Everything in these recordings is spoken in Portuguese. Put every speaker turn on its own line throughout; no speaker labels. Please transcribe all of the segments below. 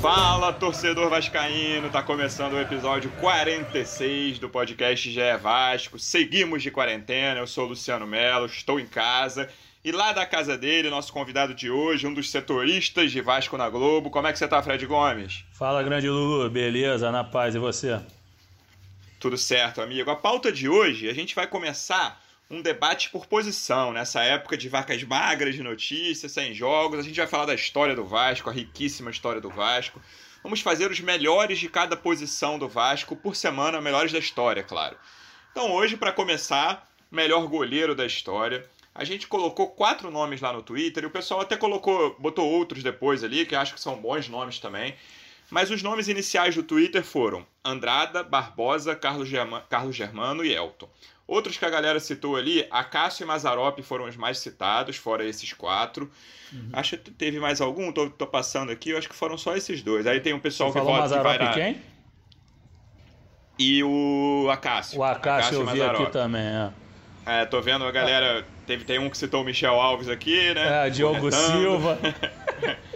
Fala, torcedor vascaíno! Tá começando o episódio 46 do podcast GE Vasco. Seguimos de quarentena. Eu sou o Luciano Melo, estou em casa. E lá da casa dele, nosso convidado de hoje, um dos setoristas de Vasco na Globo. Como é que você tá, Fred Gomes?
Fala, grande Lulu. Beleza? Na paz. E você?
Tudo certo, amigo. A pauta de hoje, a gente vai começar um debate por posição. Nessa época de vacas magras de notícias, sem jogos, a gente vai falar da história do Vasco, a riquíssima história do Vasco. Vamos fazer os melhores de cada posição do Vasco por semana, melhores da história, claro. Então, hoje, para começar, melhor goleiro da história. A gente colocou quatro nomes lá no Twitter e o pessoal até colocou, botou outros depois ali, que acho que são bons nomes também. Mas os nomes iniciais do Twitter foram Andrada, Barbosa, Carlos, Carlos Germano e Elton. Outros que a galera citou ali, Acácio e Mazarop foram os mais citados, fora esses quatro. Uhum. Acho que teve mais algum, tô, tô, passando aqui, eu acho que foram só esses dois. Aí tem um pessoal
Você
que vota que
Mazarop
vai na...
quem?
E o Acácio.
O Acácio eu vi aqui também, é.
É, tô vendo a galera. Teve, tem um que citou o Michel Alves aqui, né?
É, Diogo. Silva.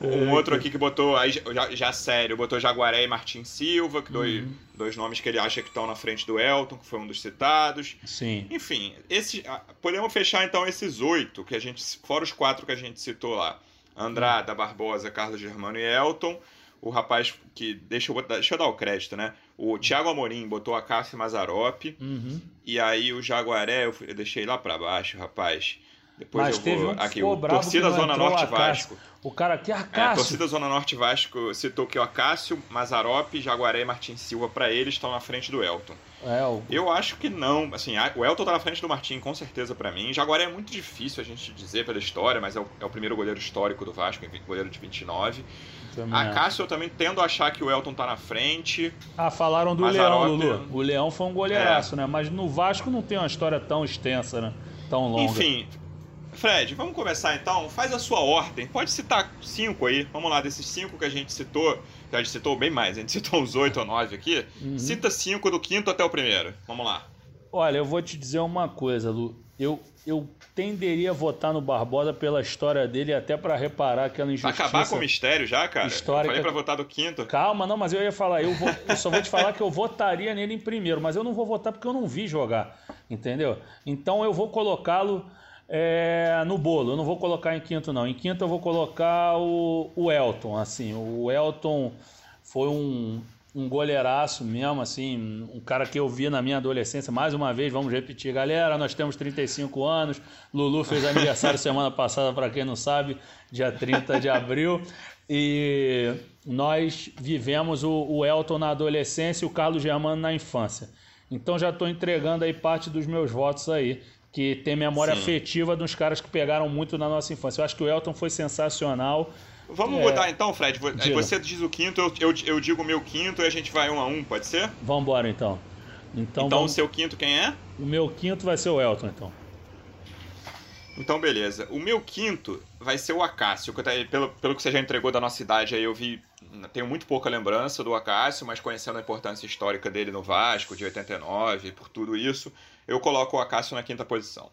Um outro aqui que botou, aí já, já sério, botou Jaguaré e Martin Silva, que dois,
Uhum.
dois nomes que ele acha que estão na frente do Elton, que foi um dos citados.
Sim.
Enfim, esses, ah, podemos fechar então esses oito, que a gente, fora os quatro que a gente citou lá. Andrada, Barbosa, Carlos Germano e Elton. O rapaz que. Deixa eu, botar, deixa eu dar o crédito, né? O Thiago Amorim botou a Cássio e Mazarop.
Uhum.
E aí o Jaguaré, eu, eu deixei lá pra baixo, rapaz. Depois
Mas
eu
teve
vou.
um que
aqui, o Torcida Zona Norte. Vasco.
O cara aqui,
É, a
Acácio.
torcida Zona Norte Vasco citou que o Acácio, Mazarop, Jaguaré e Martin Silva, para eles, estão na frente do Elton.
É, o...
Eu acho que não. Assim, o Elton tá na frente do Martin, com certeza, para mim. Jaguaré é muito difícil a gente dizer pela história, mas é o, é o primeiro goleiro histórico do Vasco, goleiro de 29.
também
A
é.
Cássio, eu também tendo a achar que o Elton tá na frente.
Ah, falaram do Leão, Lulu. O Leão foi um goleiraço,
É.
né? Mas no Vasco não tem uma história tão extensa, né? Tão longa.
Enfim, Fred, vamos começar então. Faz a sua ordem. Pode citar cinco aí. Vamos lá, desses cinco que a gente citou. Que a gente citou bem mais, a gente citou uns oito ou nove aqui.
Uhum.
Cita cinco do quinto até o primeiro. Vamos lá.
Olha, eu vou te dizer uma coisa, Lu. Eu, eu tenderia a votar no Barbosa pela história dele, até pra reparar aquela injustiça.
acabar com o mistério já, cara?
Histórica-
Eu falei pra votar do quinto.
Calma, não, mas eu ia falar, eu, vou- eu só vou te falar que eu votaria nele em primeiro, mas eu não vou votar porque eu não vi jogar, entendeu? Então eu vou colocá-lo é, no bolo, eu não vou colocar em quinto, não. Em quinto eu vou colocar o, o Elton, assim, o Elton foi um, um goleiraço mesmo, assim, um cara que eu vi na minha adolescência. Mais uma vez, vamos repetir, galera, nós temos 35 anos. Lulu fez aniversário semana passada, para quem não sabe, dia 30 de abril. E nós vivemos o, o Elton na adolescência e o Carlos Germano na infância. Então já estou entregando aí parte dos meus votos aí, que tem memória
Sim.
afetiva dos caras que pegaram muito na nossa infância. Eu acho que o Elton foi sensacional.
Vamos
É.
botar então, Fred.
Diga.
Você diz o quinto, eu, eu, eu digo o meu quinto e a gente vai um a um, pode ser?
Vamos embora então. Então,
Então, o
vamos-
seu quinto quem é?
o meu quinto vai ser o Elton, então.
Então, beleza. O meu quinto vai ser o Acácio. Pelo, pelo que você já entregou da nossa idade aí, eu vi. Tenho muito pouca lembrança do Acácio, mas conhecendo a importância histórica dele no Vasco, de 89, por tudo isso, eu coloco o Acácio na quinta posição.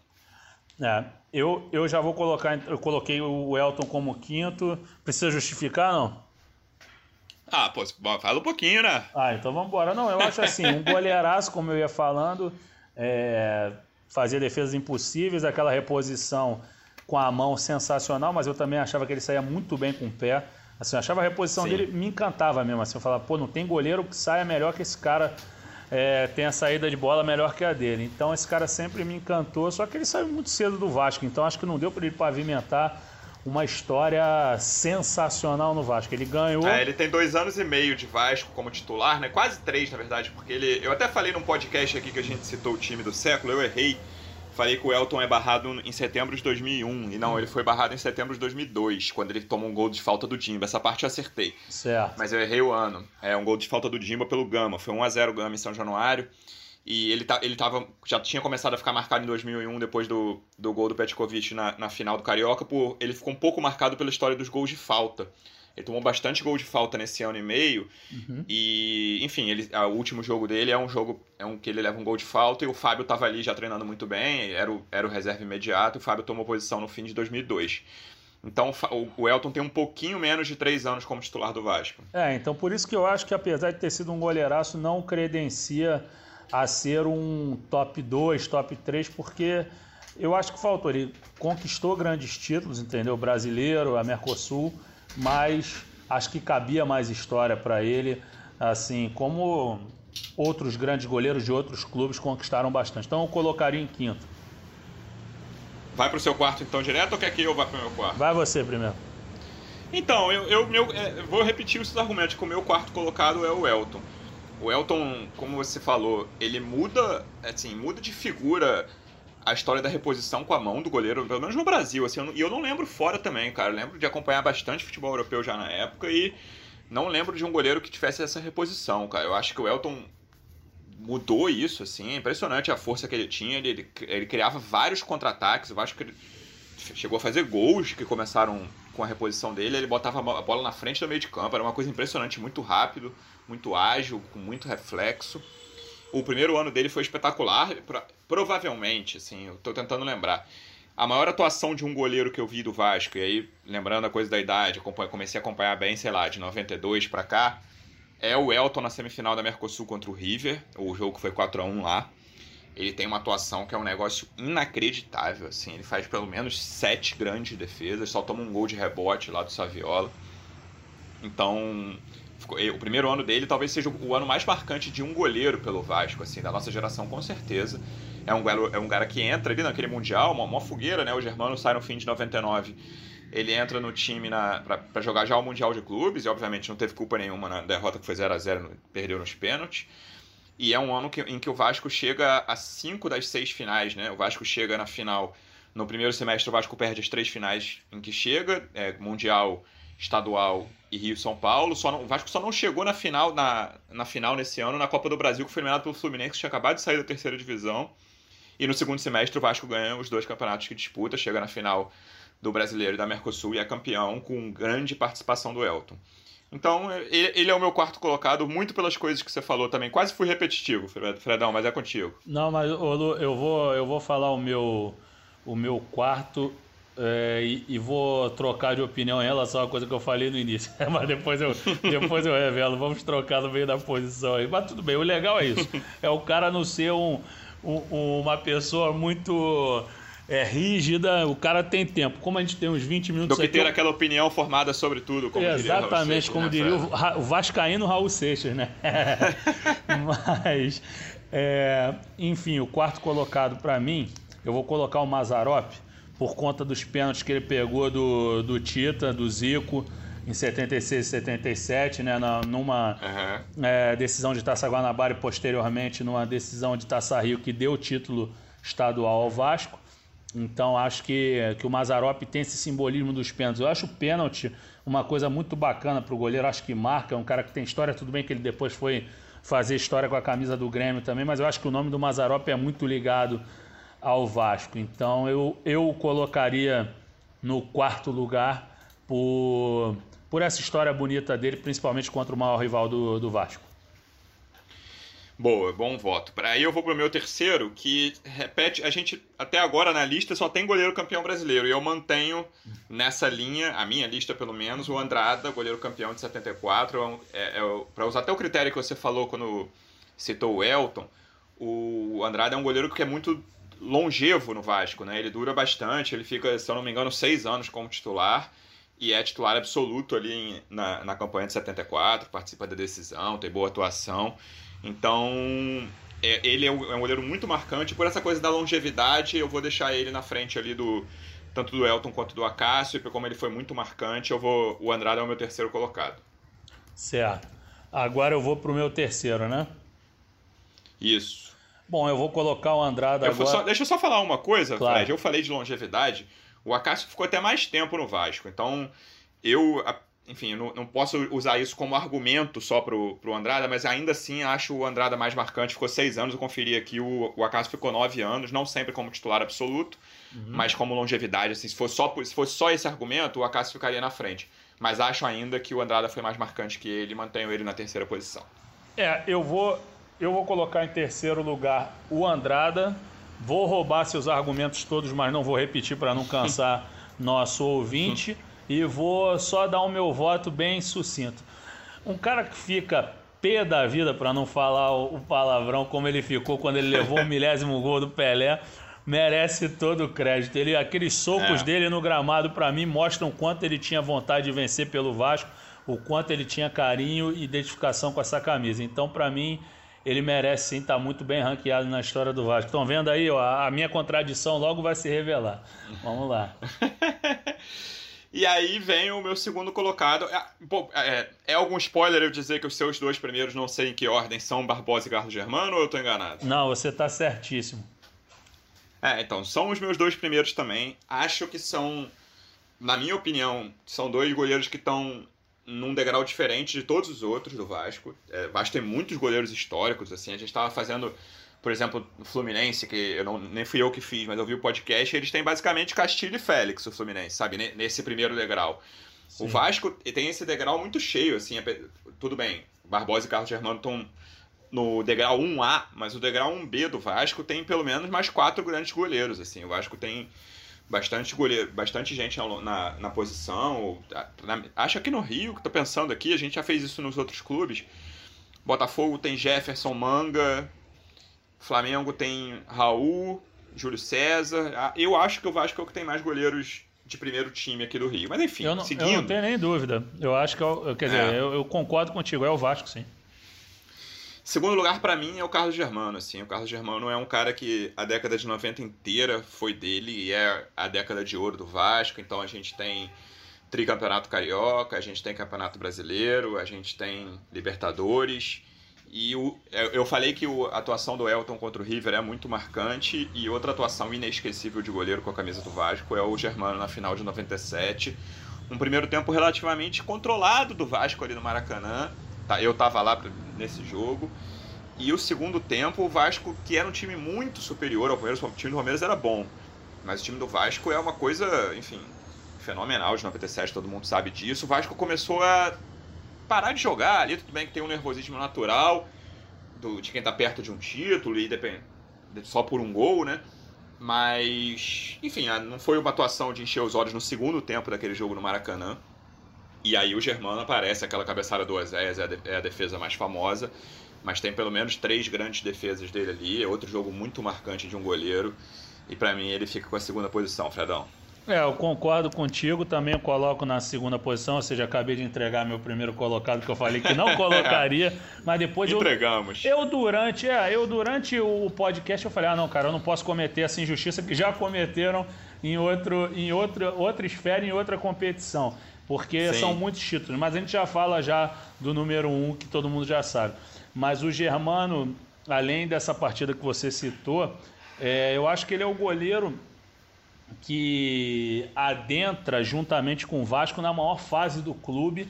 É, eu, eu já vou colocar, eu coloquei o Elton como quinto. Precisa justificar, não?
Ah, pô, fala um pouquinho, né?
Ah, então vamos embora. Não, eu acho assim, um goleiraço, como eu ia falando, é, fazia defesas impossíveis, aquela reposição com a mão sensacional, mas eu também achava que ele saía muito bem com o pé. Assim, eu achava a reposição
Sim.
dele, me encantava mesmo. Assim, eu falava, pô, não tem goleiro que saia melhor que esse cara, é, tem a saída de bola melhor que a dele. Então esse cara sempre me encantou, só que ele saiu muito cedo do Vasco, então acho que não deu para ele pavimentar uma história sensacional no Vasco. Ele ganhou.
É, ele tem dois anos e meio de Vasco como titular, né? Quase três, na verdade, porque ele. Eu até falei num podcast aqui que a gente citou o time do século, eu errei. Falei que o Elton é barrado em setembro de 2001. E não, ele foi barrado em setembro de 2002, quando ele tomou um gol de falta do Dimba. Essa parte eu acertei.
Certo.
Mas eu errei o ano. É um gol de falta do Dimba pelo Gama. Foi 1x0 Gama em São Januário. E ele, tá, ele tava, já tinha começado a ficar marcado em 2001, depois do, do gol do Petkovic na, na final do Carioca. Por, ele ficou um pouco marcado pela história dos gols de falta. Ele tomou bastante gol de falta nesse ano e meio. Uhum. E, enfim, ele, o último jogo dele é um jogo é um que ele leva um gol de falta e o Fábio estava ali já treinando muito bem, era o, era o reserva imediato, e o Fábio tomou posição no fim de 2002. Então o Elton tem um pouquinho menos de três anos como titular do Vasco.
É, então por isso que eu acho que apesar de ter sido um goleiraço, não credencia a ser um top 2, top 3, porque eu acho que faltou. Ele conquistou grandes títulos, entendeu? Brasileiro, a Mercosul, mas acho que cabia mais história para ele, assim, como outros grandes goleiros de outros clubes conquistaram bastante. Então eu colocaria em quinto.
Vai pro seu quarto então direto ou quer que eu vá pro meu quarto?
Vai você primeiro.
Então, eu, eu meu, é, vou repetir os argumentos, que o meu quarto colocado é o Elton. O Elton, como você falou, ele muda, assim, muda de figura a história da reposição com a mão do goleiro, pelo menos no Brasil, assim, e eu, eu, não lembro fora também, cara. Eu lembro de acompanhar bastante futebol europeu já na época e não lembro de um goleiro que tivesse essa reposição, cara. Eu acho que o Elton mudou isso, assim, é impressionante a força que ele tinha. Ele, ele, ele criava vários contra-ataques. Eu acho que ele chegou a fazer gols que começaram com a reposição dele. Ele botava a bola na frente do meio de campo. Era uma coisa impressionante, muito rápido, muito ágil, com muito reflexo. O primeiro ano dele foi espetacular. Provavelmente, assim, eu tô tentando lembrar. A maior atuação de um goleiro que eu vi do Vasco, e aí, lembrando a coisa da idade, comecei a acompanhar bem, sei lá, de 92 para cá, é o Elton na semifinal da Mercosul contra o River, o jogo que foi 4 a 1 lá. Ele tem uma atuação que é um negócio inacreditável, assim. Ele faz pelo menos sete grandes defesas, só toma um gol de rebote lá do Saviola. Então, o primeiro ano dele talvez seja o ano mais marcante de um goleiro pelo Vasco, assim, da nossa geração, com certeza. É um, é um cara que entra ali naquele Mundial, uma, uma fogueira, né? O Germano sai no fim de 99 ele entra no time para jogar já o Mundial de Clubes, e obviamente não teve culpa nenhuma na derrota que foi 0 a 0 perdeu nos pênaltis. E é um ano que, em que o Vasco chega a cinco das seis finais, né? O Vasco chega na final. No primeiro semestre, o Vasco perde as três finais em que chega: é, Mundial, Estadual e Rio São Paulo. Só não, o Vasco só não chegou na final, na, na final nesse ano, na Copa do Brasil, que foi eliminado pelo Fluminense, que tinha acabado de sair da terceira divisão. E no segundo semestre, o Vasco ganha os dois campeonatos que disputa, chega na final do brasileiro e da Mercosul e é campeão com grande participação do Elton. Então, ele é o meu quarto colocado, muito pelas coisas que você falou também. Quase fui repetitivo, Fredão, mas é contigo.
Não, mas Lu, eu vou, eu vou falar o meu, o meu quarto é, e, e, vou trocar de opinião em relação à coisa que eu falei no início. mas depois eu, depois eu revelo. Vamos trocar no meio da posição aí. Mas tudo bem, o legal é isso. É o cara não ser um, um uma pessoa muito é rígida, o cara tem tempo. Como a gente tem uns 20 minutos
Do que ter aqui, aquela opinião formada sobre tudo, como
Exatamente, diria como né, diria o, o Vascaíno Raul Seixas, né? Mas, é, enfim, o quarto colocado para mim, eu vou colocar o Mazarop, por conta dos pênaltis que ele pegou do, do Tita, do Zico, em 76 e 77, né, numa uhum. é, decisão de Taça Guanabara e posteriormente numa decisão de Taça Rio que deu o título estadual ao Vasco. Então acho que, que o Mazarop tem esse simbolismo dos pênaltis. Eu acho o pênalti uma coisa muito bacana para o goleiro, acho que marca, é um cara que tem história, tudo bem que ele depois foi fazer história com a camisa do Grêmio também, mas eu acho que o nome do Mazarop é muito ligado ao Vasco. Então eu, eu colocaria no quarto lugar por, por essa história bonita dele, principalmente contra o maior rival do, do Vasco.
Boa, bom voto. Aí eu vou pro meu terceiro, que repete, a gente até agora na lista só tem goleiro campeão brasileiro, e eu mantenho nessa linha, a minha lista pelo menos, o Andrada, goleiro campeão de 74. É, é, é para usar até o critério que você falou quando citou o Elton, o Andrada é um goleiro que é muito longevo no Vasco, né? Ele dura bastante, ele fica, se eu não me engano, seis anos como titular e é titular absoluto ali em, na, na campanha de 74, participa da decisão, tem boa atuação. Então, é, ele é um, é um goleiro muito marcante. Por essa coisa da longevidade, eu vou deixar ele na frente ali do tanto do Elton quanto do Acácio, porque como ele foi muito marcante, eu vou o Andrade é o meu terceiro colocado.
Certo. Agora eu vou pro meu terceiro, né?
Isso.
Bom, eu vou colocar o Andrade agora...
Só, deixa eu só falar uma coisa, claro. Fred. Eu falei de longevidade. O Acácio ficou até mais tempo no Vasco. Então, eu enfim, não, não, posso usar isso como argumento só pro, pro Andrada, mas ainda assim acho o Andrada mais marcante. Ficou seis anos, eu conferi aqui, o, o Acaso ficou nove anos, não sempre como titular absoluto, uhum. mas como longevidade, assim, se fosse, só, se fosse só esse argumento, o Acaso ficaria na frente. Mas acho ainda que o Andrada foi mais marcante que ele, mantenho ele na terceira posição.
É, eu vou, eu vou colocar em terceiro lugar o Andrada, vou roubar seus argumentos todos, mas não vou repetir para não cansar nosso ouvinte e vou só dar o meu voto bem sucinto. Um cara que fica pé da vida, para não falar o palavrão como ele ficou quando ele levou o milésimo gol do Pelé, merece todo o crédito. Ele, aqueles socos é. dele no gramado, para mim, mostram o quanto ele tinha vontade de vencer pelo Vasco, o quanto ele tinha carinho e identificação com essa camisa. Então, para mim, ele merece sim estar tá muito bem ranqueado na história do Vasco. Estão vendo aí, ó, a minha contradição logo vai se revelar. Vamos lá.
E aí vem o meu segundo colocado. É, é, é, algum spoiler eu dizer que os seus dois primeiros, não sei em que ordem, são Barbosa e Carlos Germano ou eu estou enganado?
Não, você está certíssimo.
É, então, são os meus dois primeiros também. Acho que são, na minha opinião, são dois goleiros que estão num degrau diferente de todos os outros do Vasco. É, o Vasco tem muitos goleiros históricos, assim, a gente estava fazendo por exemplo, no Fluminense, que eu não, nem fui eu que fiz, mas eu vi o podcast, eles têm basicamente Castilho e Félix, o Fluminense, sabe? Nesse primeiro degrau. Sim. O Vasco tem esse degrau muito cheio, assim, tudo bem, Barbosa e Carlos Germano estão no degrau 1A, mas o degrau 1B do Vasco tem pelo menos mais quatro grandes goleiros, assim, o Vasco tem bastante goleiro, bastante gente na, na, na posição, na, acho que no Rio, que tô pensando aqui, a gente já fez isso nos outros clubes, Botafogo tem Jefferson Manga, Flamengo tem Raul, Júlio César. Eu acho que o Vasco é o que tem mais goleiros de primeiro time aqui do Rio. Mas enfim,
eu não,
seguindo.
Eu não tenho nem dúvida. Eu acho que, eu, é quer dizer, é. eu, eu, concordo contigo, é o Vasco, sim.
Segundo lugar para mim é o Carlos Germano, assim. O Carlos Germano é um cara que a década de 90 inteira foi dele e é a década de ouro do Vasco. Então a gente tem tricampeonato carioca, a gente tem campeonato brasileiro, a gente tem Libertadores. E o, é, eu falei que a atuação do Elton contra o River é muito marcante e outra atuação inesquecível de goleiro com a camisa do Vasco é o Germano na final de 97. Um primeiro tempo relativamente controlado do Vasco ali no Maracanã. Tá, eu tava lá nesse jogo. E o segundo tempo, o Vasco, que era um time muito superior ao Palmeiras, o time do Palmeiras era bom. Mas o time do Vasco é uma coisa, enfim, fenomenal de 97, todo mundo sabe disso. O Vasco começou a parar de jogar ali, tudo bem que tem um nervosismo natural do, de quem tá perto de um título e depende, só por um gol, né? Mas, enfim, não foi uma atuação de encher os olhos no segundo tempo daquele jogo no Maracanã. E aí o Germano aparece, aquela cabeçada do Oséias é, é a defesa mais famosa. Mas tem pelo menos três grandes defesas dele ali. É outro jogo muito marcante de um goleiro. E para mim ele fica com a segunda posição, Fredão.
É, eu concordo contigo, também eu coloco na segunda posição, ou seja, acabei de entregar meu primeiro colocado que eu falei que não colocaria, mas depois
entregamos.
Eu, eu durante, é, eu durante o podcast eu falei: "Ah, não, cara, eu não posso cometer essa injustiça que já cometeram em outro em outra outra esfera, em outra competição, porque Sim. são muitos títulos, mas a gente já fala já do número um que todo mundo já sabe. Mas o Germano, além dessa partida que você citou, é, eu acho que ele é o goleiro que adentra juntamente com o Vasco na maior fase do clube.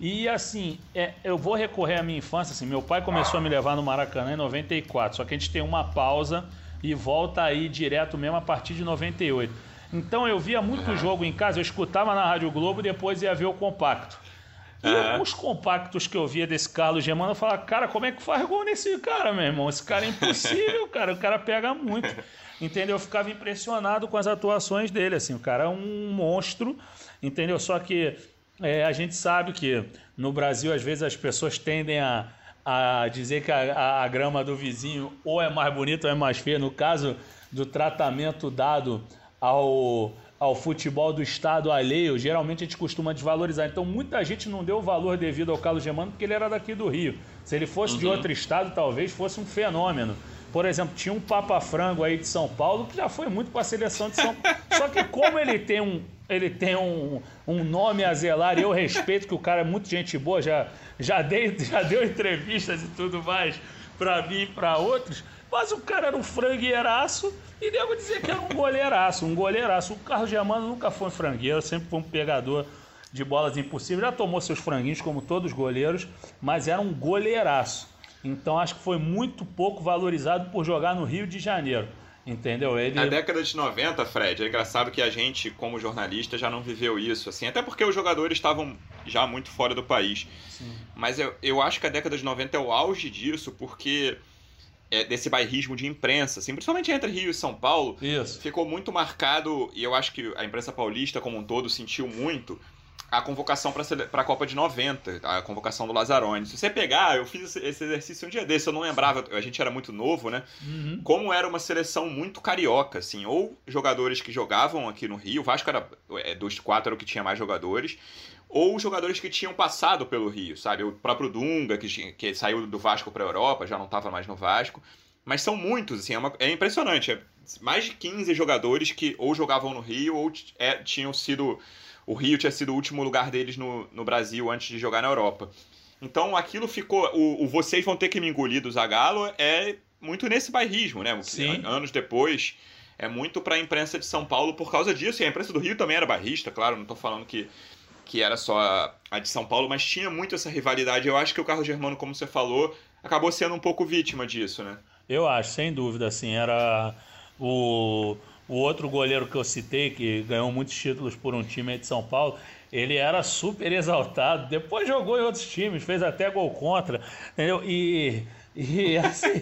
E assim, é, eu vou recorrer à minha infância. Assim, meu pai começou a me levar no Maracanã em 94, só que a gente tem uma pausa e volta aí direto mesmo a partir de 98. Então eu via muito jogo em casa, eu escutava na Rádio Globo e depois ia ver o compacto. E uhum. os compactos que eu via desse Carlos Gemano, eu falava, cara, como é que faz gol nesse cara, meu irmão? Esse cara é impossível, cara. O cara pega muito. Entendeu? Eu ficava impressionado com as atuações dele, assim, o cara é um monstro, entendeu? Só que é, a gente sabe que no Brasil, às vezes, as pessoas tendem a, a dizer que a, a, grama do vizinho ou é mais bonita ou é mais feia. No caso do tratamento dado ao, ao futebol do estado alheio, geralmente a gente costuma desvalorizar. Então, muita gente não deu o valor devido ao Carlos Germano porque ele era daqui do Rio. Se ele fosse uhum. de outro estado, talvez fosse um fenômeno. Por exemplo, tinha um Papa Frango aí de São Paulo que já foi muito para a seleção de São Paulo. Só que como ele tem um, ele tem um, um nome a zelar e eu respeito que o cara é muito gente boa, já, já, dei, já deu entrevistas e tudo mais para mim e para outros, mas o cara era um frangueiraço e devo dizer que era um goleiraço, um goleiraço. O Carlos Germano nunca foi um frangueiro, sempre foi um pegador de bolas impossíveis. Já tomou seus franguinhos, como todos os goleiros, mas era um goleiraço. Então acho que foi muito pouco valorizado por jogar no Rio de Janeiro. Entendeu?
Ele... Na década de 90, Fred, é engraçado que a gente, como jornalista, já não viveu isso, assim, até porque os jogadores estavam já muito fora do país. Sim. Mas eu, eu acho que a década de 90 é o auge disso, porque desse bairrismo de imprensa, assim, principalmente entre Rio e São Paulo,
Isso.
ficou muito marcado, e eu acho que a imprensa paulista como um todo sentiu muito a convocação para a Copa de 90, a convocação do Lazzaroni. Se você pegar, eu fiz esse exercício um dia desse, eu não lembrava, a gente era muito novo, né? Uhum. Como era uma seleção muito carioca, assim, ou jogadores que jogavam aqui no Rio, o Vasco era é, dos quatro era o que tinha mais jogadores, ou jogadores que tinham passado pelo Rio, sabe? O próprio Dunga, que, que saiu do Vasco para a Europa, já não estava mais no Vasco. Mas são muitos, assim, é, uma, é, impressionante. É mais de 15 jogadores que ou jogavam no Rio ou é, tinham sido. O Rio tinha sido o último lugar deles no, no Brasil antes de jogar na Europa. Então aquilo ficou. O, o vocês vão ter que me engolir do Zagallo é muito nesse bairrismo, né?
Sim.
Anos depois. É muito para a imprensa de São Paulo por causa disso. E a imprensa do Rio também era bairrista, claro, não estou falando que que era só a de São Paulo, mas tinha muito essa rivalidade. Eu acho que o Carlos Germano, como você falou, acabou sendo um pouco vítima disso, né?
Eu acho, sem dúvida, assim, era o, o outro goleiro que eu citei, que ganhou muitos títulos por um time de São Paulo, ele era super exaltado, depois jogou em outros times, fez até gol contra, entendeu? E... E assim.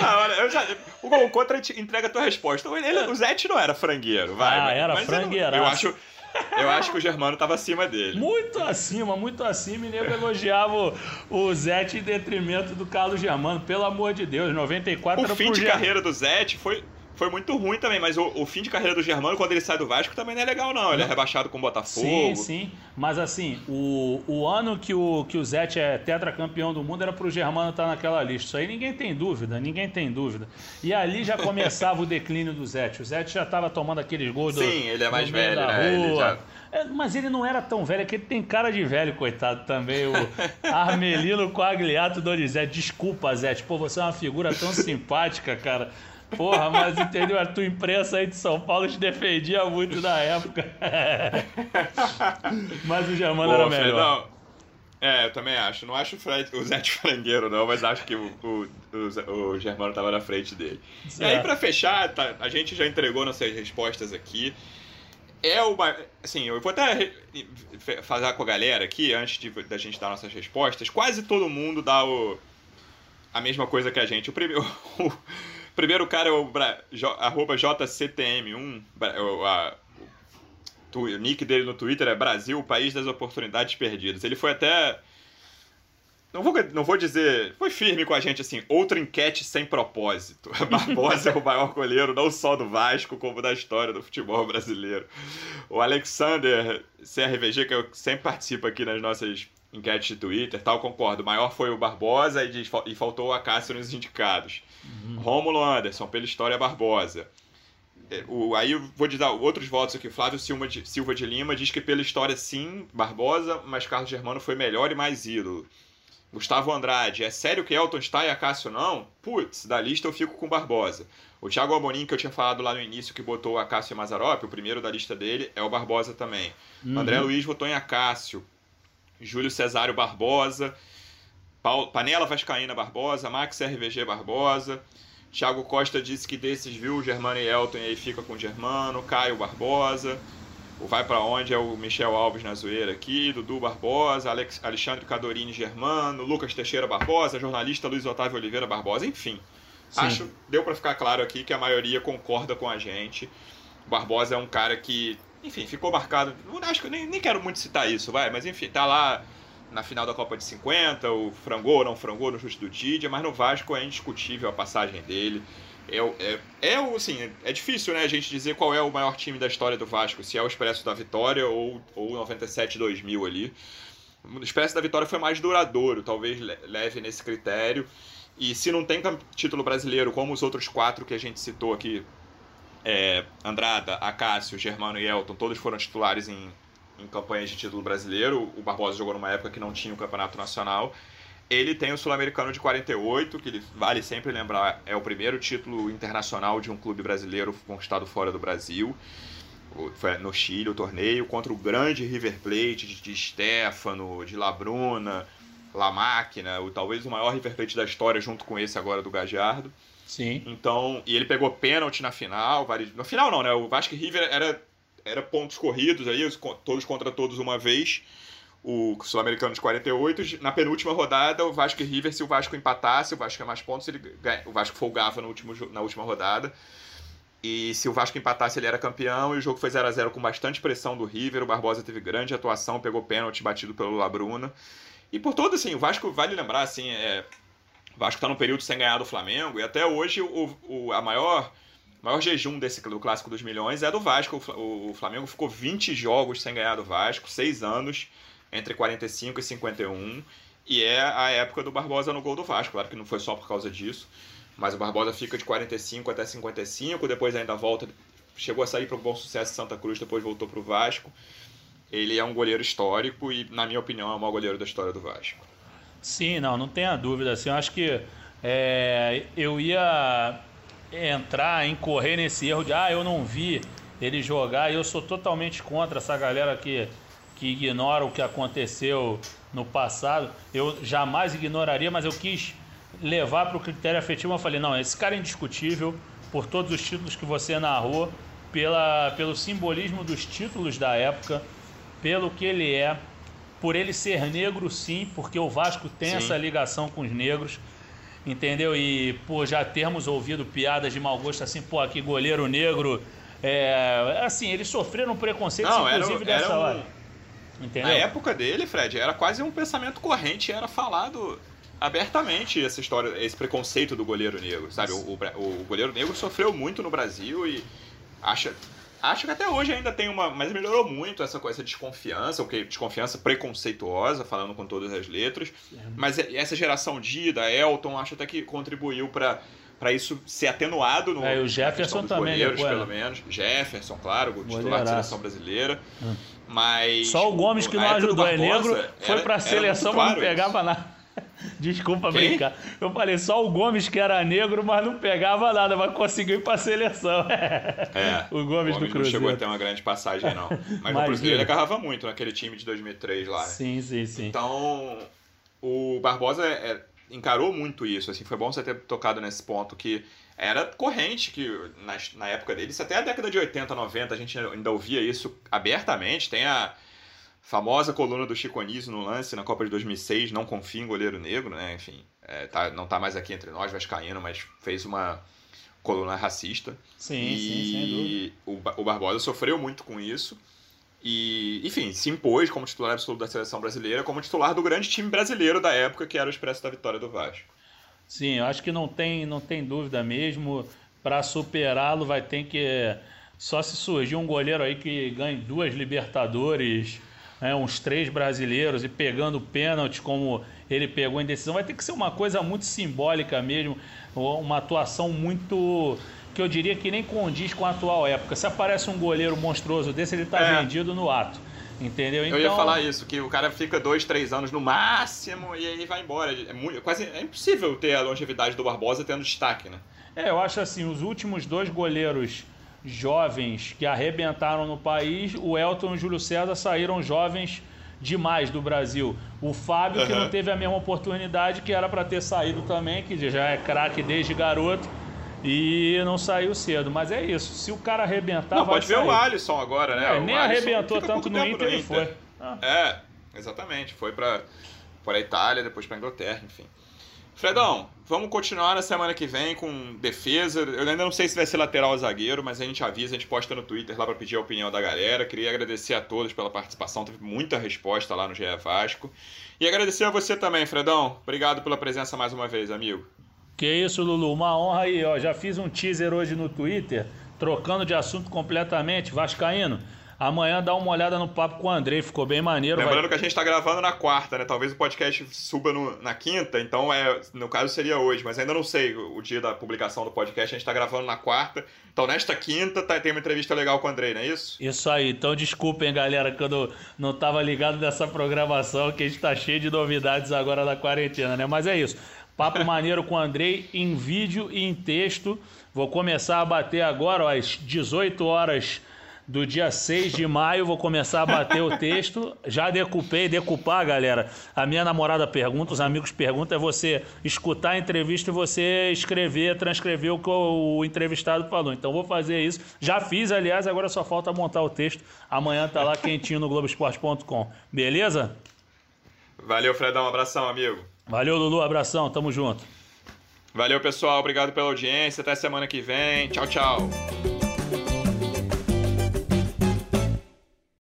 ah, olha, eu já, o gol contra entrega a tua resposta. Ele, o Zete não era frangueiro, vai.
Ah, era frangueiro.
Eu, eu acho. Eu acho que o Germano estava acima dele.
Muito acima, muito acima. E nego elogiava o, o Zete em detrimento do Carlos Germano. Pelo amor de Deus, 94
O fim de carreira do Zete foi, foi muito ruim também, mas o, o, fim de carreira do Germano, quando ele sai do Vasco, também não é legal, não. Ele é rebaixado com o Botafogo.
Sim, sim. Mas assim, o, o ano que o, que o Zete é tetracampeão do mundo era pro Germano estar tá naquela lista. Isso aí ninguém tem dúvida, ninguém tem dúvida. E ali já começava o declínio do Zete. O Zete já estava tomando aqueles gols do.
Sim, ele é mais velho, né? Ele já...
É, mas ele não era tão velho, é que ele tem cara de velho, coitado também. O Armelino Coagliato Donizete. Desculpa, Zete. Pô, você é uma figura tão simpática, cara. Porra, mas entendeu? A tua imprensa aí de São Paulo te defendia muito na época. mas o Germano Pô, era melhor. Não.
É, eu também acho. Não acho o, Fred, o Zé de frangueiro, não, mas acho que o, o, o, o Germano estava na frente dele. Certo. E aí, para fechar, tá, a gente já entregou nossas respostas aqui. É uma. Assim, eu vou até falar com a galera aqui, antes de, da gente dar nossas respostas. Quase todo mundo dá o, a mesma coisa que a gente. O primeiro. Primeiro cara é o Bra... arroba JCTM1. O, a... o nick dele no Twitter é Brasil, o país das oportunidades perdidas. Ele foi até. Não vou, não vou dizer. Foi firme com a gente assim. Outra enquete sem propósito. Barbosa é o maior goleiro, não só do Vasco, como da história do futebol brasileiro. O Alexander CRVG, que eu sempre participo aqui nas nossas enquetes de Twitter, tal, concordo. O maior foi o Barbosa e, e faltou o Acácio nos indicados. Uhum. Rômulo Anderson, pela história Barbosa. É, o, aí eu vou te dar outros votos aqui. Flávio Silva de, Silva de Lima diz que pela história sim, Barbosa, mas Carlos Germano foi melhor e mais ídolo. Gustavo Andrade, é sério que Elton está e Acácio não? Putz, da lista eu fico com Barbosa. O Thiago Albonin, que eu tinha falado lá no início, que botou Acácio e Mazarop, o primeiro da lista dele, é o Barbosa também. Uhum. André Luiz votou em Acácio. Júlio Cesário Barbosa. Panela Vascaína Barbosa, Max RVG Barbosa. Thiago Costa disse que desses viu o Germano e Elton e aí fica com o Germano. Caio Barbosa. O Vai para Onde é o Michel Alves na zoeira aqui. Dudu Barbosa. Alex, Alexandre Cadorini Germano. Lucas Teixeira Barbosa. Jornalista Luiz Otávio Oliveira Barbosa. Enfim. Sim. Acho deu para ficar claro aqui que a maioria concorda com a gente. O Barbosa é um cara que, enfim, ficou marcado. Acho que nem, nem quero muito citar isso, vai, mas enfim, tá lá na final da Copa de 50, o frangou ou não frangou no chute do Didia, mas no Vasco é indiscutível a passagem dele. É, é, é, assim, é difícil né, a gente dizer qual é o maior time da história do Vasco, se é o Expresso da Vitória ou o 97-2000 ali. O Expresso da Vitória foi mais duradouro, talvez leve nesse critério. E se não tem título brasileiro, como os outros quatro que a gente citou aqui, é, Andrada, Acácio, Germano e Elton, todos foram titulares em em campanhas de título brasileiro. O Barbosa jogou numa época que não tinha o campeonato nacional. Ele tem o Sul-Americano de 48, que vale sempre lembrar, é o primeiro título internacional de um clube brasileiro conquistado fora do Brasil. foi no Chile o torneio, contra o grande River Plate de, de Stefano, de Labruna, La Máquina, o, talvez o maior River Plate da história, junto com esse agora do Gajardo.
Sim.
Então, e ele pegou pênalti na final. No final não, né? O Vasco e River era, era pontos corridos aí, todos contra todos uma vez. O Sul-Americano de 48. Na penúltima rodada, o Vasco e River, se o Vasco empatasse, o Vasco é mais pontos, ele, o Vasco folgava no último, na última rodada. E se o Vasco empatasse, ele era campeão. E o jogo foi 0 a 0 com bastante pressão do River. O Barbosa teve grande atuação, pegou pênalti batido pelo Labruna. E por todo, assim, o Vasco, vale lembrar, assim, é, o Vasco está no período sem ganhar do Flamengo. E até hoje, o, o, a maior, maior jejum desse, do Clássico dos Milhões é do Vasco. O, o Flamengo ficou 20 jogos sem ganhar do Vasco, 6 anos, entre 45 e 51. E é a época do Barbosa no gol do Vasco. Claro que não foi só por causa disso. Mas o Barbosa fica de 45 até 55, depois ainda volta, chegou a sair para o Bom Sucesso Santa Cruz, depois voltou para o Vasco. Ele é um goleiro histórico e, na minha opinião, é o maior goleiro da história do Vasco.
Sim, não, não tenha dúvida. Assim, eu acho que é, eu ia entrar, incorrer nesse erro de ah, eu não vi ele jogar e eu sou totalmente contra essa galera que, que ignora o que aconteceu no passado. Eu jamais ignoraria, mas eu quis levar para o critério afetivo, eu falei, não, esse cara é indiscutível por todos os títulos que você narrou, pela, pelo simbolismo dos títulos da época, pelo que ele é, por ele ser negro sim, porque o Vasco tem sim. essa ligação com os negros, entendeu? E por já termos ouvido piadas de mau gosto assim, pô, aqui goleiro negro, é, assim, eles sofreram preconceito, inclusive era, dessa era um... hora.
Entendeu? Na época dele, Fred, era quase um pensamento corrente, era falado abertamente essa história, esse preconceito do goleiro negro, sabe? O, o, o, goleiro negro sofreu muito no Brasil e acha, acho que até hoje ainda tem uma, mas melhorou muito essa coisa desconfiança, o que desconfiança preconceituosa, falando com todas as letras. É. Mas essa geração Dida, Elton, acho até que contribuiu para para isso ser atenuado no
é, o Jefferson também
goleiros, depois, pelo menos. Jefferson, claro, o titular da seleção brasileira. Hum. Mas
só o Gomes que não ajudou, é negro, foi para a seleção, mas não pegava isso. nada. Desculpa Quem? brincar. Eu falei só o Gomes que era negro, mas não pegava nada, mas conseguiu ir pra seleção.
É.
o Gomes, o Gomes do Cruzeiro.
não chegou a ter uma grande passagem, não. Mas o Cruzeiro ele agarrava muito naquele time de 2003 lá. Né?
Sim, sim, sim.
Então, o Barbosa é, encarou muito isso. Assim, foi bom você ter tocado nesse ponto que era corrente que na, na época deles, até a década de 80, 90, a gente ainda ouvia isso abertamente. Tem a Famosa coluna do Chico Anísio no lance na Copa de 2006, não confia em goleiro negro, né? Enfim, é, tá, não tá mais aqui entre nós, vascaíno, mas fez uma coluna racista.
Sim, e sim, sem dúvida.
O, o Barbosa sofreu muito com isso. E, enfim, se impôs como titular absoluto da seleção brasileira, como titular do grande time brasileiro da época, que era o Expresso da Vitória do Vasco.
Sim, eu acho que não tem, não tem dúvida mesmo. Para superá-lo, vai ter que. Só se surgir um goleiro aí que ganhe duas Libertadores né, uns três brasileiros e pegando pênalti como ele pegou em decisão, vai ter que ser uma coisa muito simbólica mesmo, uma atuação muito que eu diria que nem condiz com a atual época. Se aparece um goleiro monstruoso desse, ele está é. vendido no ato. Entendeu?
Então... Eu ia então- falar isso, que o cara fica dois, três anos no máximo e aí vai embora. É muito, quase é impossível ter a longevidade do Barbosa tendo destaque, né?
É, eu acho assim, os últimos dois goleiros jovens que arrebentaram no país, o Elton e o Júlio César saíram jovens demais do Brasil. O Fábio, uhum. que não teve a mesma oportunidade, que era para ter saído também, que já é craque desde garoto. E não saiu cedo, mas é isso. Se o cara arrebentar. Não,
pode
sair.
ver o Alisson agora, né?
É, nem arrebentou tanto no Inter, no Inter e foi.
Ah. É, exatamente. Foi para a Itália, depois para Inglaterra, enfim. Fredão, vamos continuar na semana que vem com defesa. Eu ainda não sei se vai ser lateral ou zagueiro, mas a gente avisa, a gente posta no Twitter lá para pedir a opinião da galera. Queria agradecer a todos pela participação, teve muita resposta lá no GE Vasco. E agradecer a você também, Fredão. Obrigado pela presença mais uma vez, amigo.
Que isso, Lulu. Uma honra aí, ó. Já fiz um teaser hoje no Twitter, trocando de assunto completamente. Vascaíno. Amanhã dá uma olhada no papo com o Andrei, ficou bem maneiro.
Lembrando vai... que a gente está gravando na quarta, né? Talvez o podcast suba no, na quinta, então é, no caso seria hoje, mas ainda não sei o, o dia da publicação do podcast. A gente está gravando na quarta, então nesta quinta tá, tem uma entrevista legal com o Andrei, não é isso?
Isso aí, então desculpem, galera, que eu não, não tava ligado nessa programação, que a gente tá cheio de novidades agora na quarentena, né? Mas é isso. Papo maneiro com o Andrei em vídeo e em texto. Vou começar a bater agora ó, às 18 horas do dia 6 de maio, vou começar a bater o texto. Já decupei, decupar, galera. A minha namorada pergunta, os amigos perguntam, é você escutar a entrevista e você escrever, transcrever o que o entrevistado falou. Então vou fazer isso. Já fiz, aliás, agora só falta montar o texto. Amanhã tá lá quentinho no Globoesporte.com. Beleza?
Valeu, Fredão. Um abração, amigo.
Valeu, Lulu. Abração. Tamo junto.
Valeu, pessoal. Obrigado pela audiência. Até semana que vem. Tchau, tchau.